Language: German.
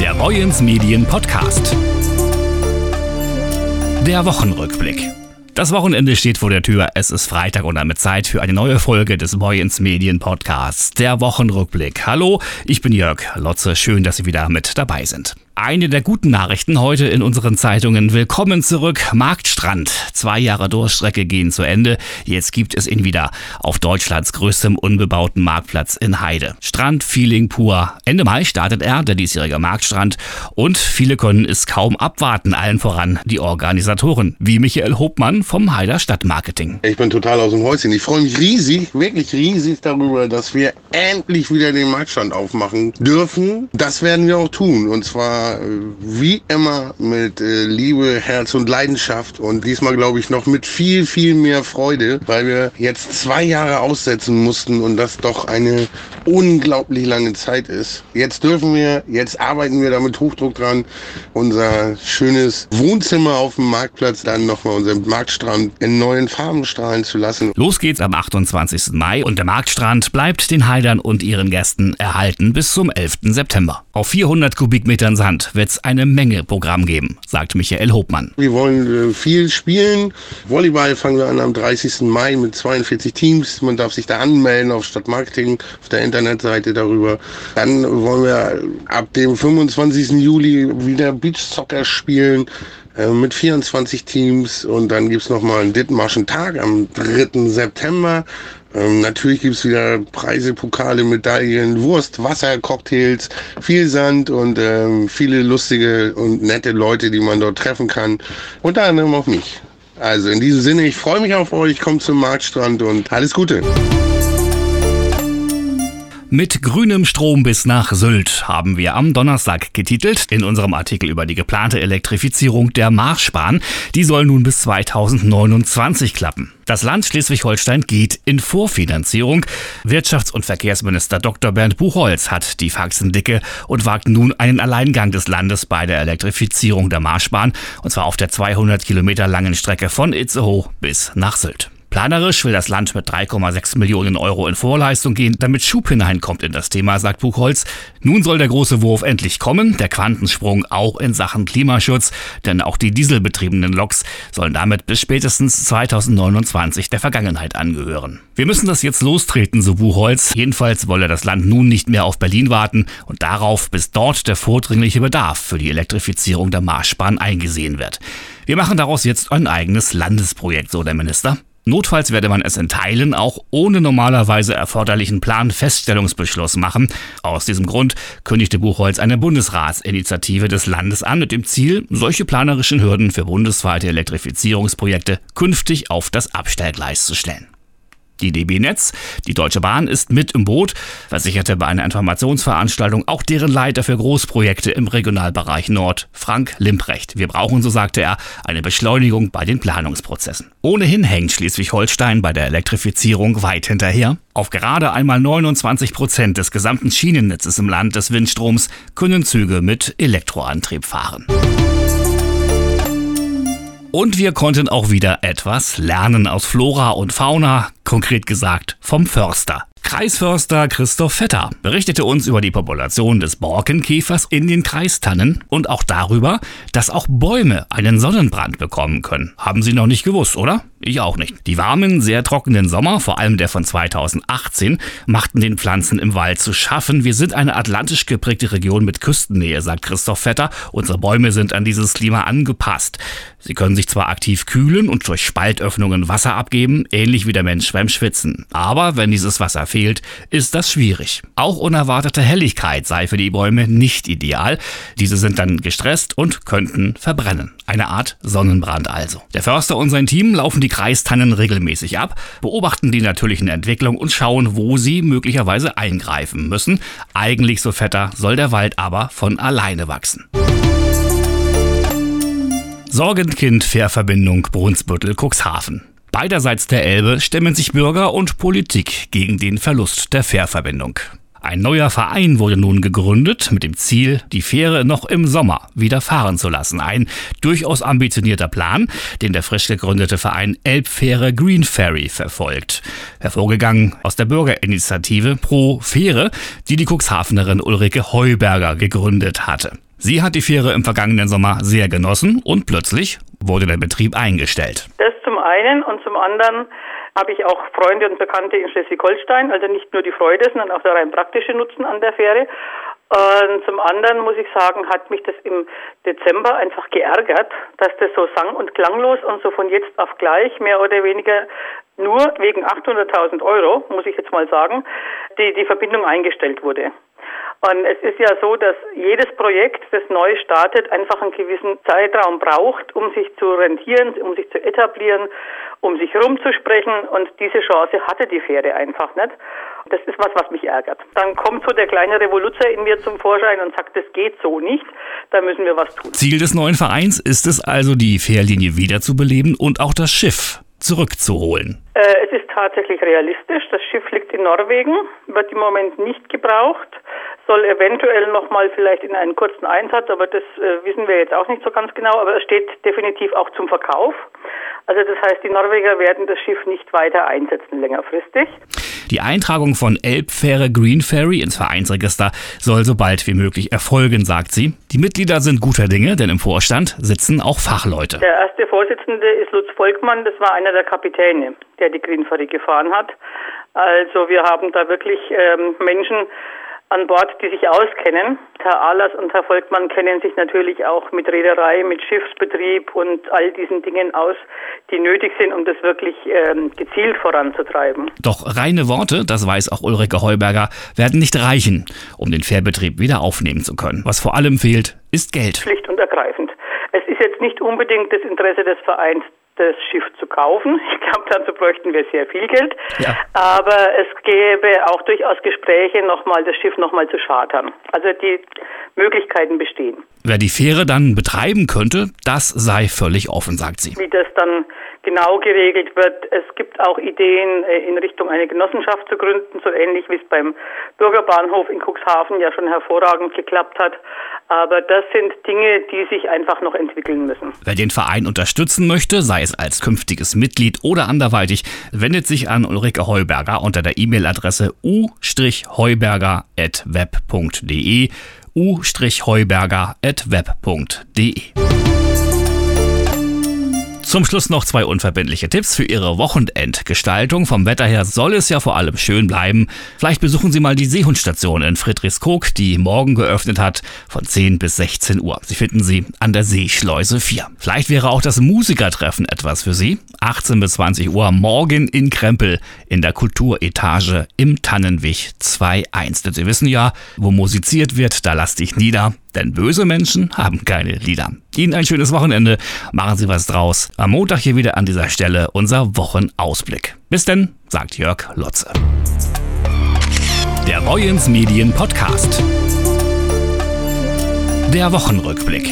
Der Boyens Medien Podcast. Der Wochenrückblick. Das Wochenende steht vor der Tür. Es ist Freitag und damit Zeit für eine neue Folge des Boyens Medien Podcasts. Der Wochenrückblick. Hallo, ich bin Jörg Lotze. Schön, dass Sie wieder mit dabei sind. Eine der guten Nachrichten heute in unseren Zeitungen. Willkommen zurück. Marktstrand. Zwei Jahre Durchstrecke gehen zu Ende. Jetzt gibt es ihn wieder auf Deutschlands größtem unbebauten Marktplatz in Heide. Strandfeeling pur. Ende Mai startet er, der diesjährige Marktstrand. Und viele können es kaum abwarten. Allen voran die Organisatoren, wie Michael Hopmann vom Heider Stadtmarketing. Ich bin total aus dem Häuschen. Ich freue mich riesig, wirklich riesig darüber, dass wir endlich wieder den Marktstrand aufmachen dürfen. Das werden wir auch tun. Und zwar wie immer mit äh, Liebe, Herz und Leidenschaft und diesmal glaube ich noch mit viel, viel mehr Freude, weil wir jetzt zwei Jahre aussetzen mussten und das doch eine unglaublich lange Zeit ist. Jetzt dürfen wir, jetzt arbeiten wir da mit Hochdruck dran, unser schönes Wohnzimmer auf dem Marktplatz, dann nochmal unseren Marktstrand in neuen Farben strahlen zu lassen. Los geht's am 28. Mai und der Marktstrand bleibt den Heidern und ihren Gästen erhalten bis zum 11. September. Auf 400 Kubikmetern Sand Deutschland wird es eine Menge Programm geben, sagt Michael Hopmann. Wir wollen äh, viel spielen. Volleyball fangen wir an am 30. Mai mit 42 Teams. Man darf sich da anmelden auf Stadtmarketing, auf der Internetseite darüber. Dann wollen wir ab dem 25. Juli wieder Beach Soccer spielen äh, mit 24 Teams und dann gibt es nochmal einen Dithmarschen Tag am 3. September. Ähm, natürlich gibt es wieder Preise, Pokale, Medaillen, Wurst, Wasser, Cocktails, viel Sand und ähm, viele lustige und nette Leute, die man dort treffen kann. Unter anderem auch mich. Also in diesem Sinne, ich freue mich auf euch, kommt zum Marktstrand und alles Gute. Mit grünem Strom bis nach Sylt haben wir am Donnerstag getitelt in unserem Artikel über die geplante Elektrifizierung der Marschbahn. Die soll nun bis 2029 klappen. Das Land Schleswig-Holstein geht in Vorfinanzierung. Wirtschafts- und Verkehrsminister Dr. Bernd Buchholz hat die Faxen dicke und wagt nun einen Alleingang des Landes bei der Elektrifizierung der Marschbahn, und zwar auf der 200 Kilometer langen Strecke von Itzehoe bis nach Sylt. Planerisch will das Land mit 3,6 Millionen Euro in Vorleistung gehen, damit Schub hineinkommt in das Thema, sagt Buchholz. Nun soll der große Wurf endlich kommen, der Quantensprung auch in Sachen Klimaschutz, denn auch die dieselbetriebenen Loks sollen damit bis spätestens 2029 der Vergangenheit angehören. Wir müssen das jetzt lostreten, so Buchholz. Jedenfalls wolle das Land nun nicht mehr auf Berlin warten und darauf, bis dort der vordringliche Bedarf für die Elektrifizierung der Marschbahn eingesehen wird. Wir machen daraus jetzt ein eigenes Landesprojekt, so der Minister. Notfalls werde man es in Teilen auch ohne normalerweise erforderlichen Planfeststellungsbeschluss machen. Aus diesem Grund kündigte Buchholz eine Bundesratsinitiative des Landes an mit dem Ziel, solche planerischen Hürden für bundesweite Elektrifizierungsprojekte künftig auf das Abstellgleis zu stellen. Die DB Netz, die Deutsche Bahn, ist mit im Boot, versicherte bei einer Informationsveranstaltung auch deren Leiter für Großprojekte im Regionalbereich Nord, Frank Limprecht. Wir brauchen, so sagte er, eine Beschleunigung bei den Planungsprozessen. Ohnehin hängt Schleswig-Holstein bei der Elektrifizierung weit hinterher. Auf gerade einmal 29 Prozent des gesamten Schienennetzes im Land des Windstroms können Züge mit Elektroantrieb fahren. Und wir konnten auch wieder etwas lernen aus Flora und Fauna, konkret gesagt vom Förster. Kreisförster Christoph Vetter berichtete uns über die Population des Borkenkäfers in den Kreistannen und auch darüber, dass auch Bäume einen Sonnenbrand bekommen können. Haben Sie noch nicht gewusst, oder? Ich auch nicht. Die warmen, sehr trockenen Sommer, vor allem der von 2018, machten den Pflanzen im Wald zu schaffen. Wir sind eine atlantisch geprägte Region mit Küstennähe, sagt Christoph Vetter. Unsere Bäume sind an dieses Klima angepasst. Sie können sich zwar aktiv kühlen und durch Spaltöffnungen Wasser abgeben, ähnlich wie der Mensch beim Schwitzen. Aber wenn dieses Wasser fehlt, ist das schwierig. Auch unerwartete Helligkeit sei für die Bäume nicht ideal. Diese sind dann gestresst und könnten verbrennen. Eine Art Sonnenbrand also. Der Förster und sein Team laufen die Kreistannen regelmäßig ab, beobachten die natürlichen Entwicklungen und schauen, wo sie möglicherweise eingreifen müssen. Eigentlich, so fetter, soll der Wald aber von alleine wachsen. Sorgenkind-Fährverbindung Brunsbüttel-Cuxhaven. Beiderseits der Elbe stemmen sich Bürger und Politik gegen den Verlust der Fährverbindung. Ein neuer Verein wurde nun gegründet mit dem Ziel, die Fähre noch im Sommer wieder fahren zu lassen. Ein durchaus ambitionierter Plan, den der frisch gegründete Verein Elbfähre Green Ferry verfolgt. Hervorgegangen aus der Bürgerinitiative Pro Fähre, die die Cuxhavenerin Ulrike Heuberger gegründet hatte. Sie hat die Fähre im vergangenen Sommer sehr genossen und plötzlich wurde der Betrieb eingestellt. Das zum einen und zum anderen habe ich auch Freunde und Bekannte in Schleswig-Holstein, also nicht nur die Freude, sondern auch der rein praktische Nutzen an der Fähre. Und zum anderen muss ich sagen, hat mich das im Dezember einfach geärgert, dass das so sang- und klanglos und so von jetzt auf gleich mehr oder weniger nur wegen 800.000 Euro, muss ich jetzt mal sagen, die, die Verbindung eingestellt wurde. Und es ist ja so, dass jedes Projekt, das neu startet, einfach einen gewissen Zeitraum braucht, um sich zu rentieren, um sich zu etablieren, um sich rumzusprechen. Und diese Chance hatte die Fähre einfach nicht. Das ist was, was mich ärgert. Dann kommt so der kleine Revoluzer in mir zum Vorschein und sagt, das geht so nicht. Da müssen wir was tun. Ziel des neuen Vereins ist es also, die Fährlinie wiederzubeleben und auch das Schiff zurückzuholen. Äh, es ist tatsächlich realistisch. Das Schiff liegt in Norwegen, wird im Moment nicht gebraucht soll eventuell nochmal vielleicht in einen kurzen Einsatz, aber das äh, wissen wir jetzt auch nicht so ganz genau, aber es steht definitiv auch zum Verkauf. Also das heißt, die Norweger werden das Schiff nicht weiter einsetzen längerfristig. Die Eintragung von Elbfähre Green Ferry ins Vereinsregister soll so bald wie möglich erfolgen, sagt sie. Die Mitglieder sind guter Dinge, denn im Vorstand sitzen auch Fachleute. Der erste Vorsitzende ist Lutz Volkmann, das war einer der Kapitäne, der die Green Ferry gefahren hat. Also wir haben da wirklich ähm, Menschen, an Bord, die sich auskennen. Herr Ahlers und Herr Volkmann kennen sich natürlich auch mit Reederei, mit Schiffsbetrieb und all diesen Dingen aus, die nötig sind, um das wirklich ähm, gezielt voranzutreiben. Doch reine Worte, das weiß auch Ulrike Heuberger, werden nicht reichen, um den Fährbetrieb wieder aufnehmen zu können. Was vor allem fehlt, ist Geld. Schlicht und ergreifend. Es ist jetzt nicht unbedingt das Interesse des Vereins, das Schiff zu kaufen. Ich glaube, dazu bräuchten wir sehr viel Geld. Ja. Aber es gäbe auch durchaus Gespräche, nochmal das Schiff nochmal zu chartern. Also die Möglichkeiten bestehen. Wer die Fähre dann betreiben könnte, das sei völlig offen, sagt sie. Wie das dann genau geregelt wird. Es gibt auch Ideen, äh, in Richtung eine Genossenschaft zu gründen, so ähnlich wie es beim Bürgerbahnhof in Cuxhaven ja schon hervorragend geklappt hat. Aber das sind Dinge, die sich einfach noch entwickeln müssen. Wer den Verein unterstützen möchte, sei es als künftiges Mitglied oder anderweitig, wendet sich an Ulrike Heuberger unter der E-Mail-Adresse u-heuberger.web.de u-heuberger.web.de zum Schluss noch zwei unverbindliche Tipps für Ihre Wochenendgestaltung. Vom Wetter her soll es ja vor allem schön bleiben. Vielleicht besuchen Sie mal die Seehundstation in Friedrichskoog, die morgen geöffnet hat von 10 bis 16 Uhr. Sie finden sie an der Seeschleuse 4. Vielleicht wäre auch das Musikertreffen etwas für Sie. 18 bis 20 Uhr morgen in Krempel in der Kulturetage im Tannenwich 2.1. Denn Sie wissen ja, wo musiziert wird, da lass dich nieder. Denn böse Menschen haben keine Lieder. Ihnen ein schönes Wochenende. Machen Sie was draus. Am Montag hier wieder an dieser Stelle unser Wochenausblick. Bis denn, sagt Jörg Lotze. Der Boyens Medien Podcast. Der Wochenrückblick.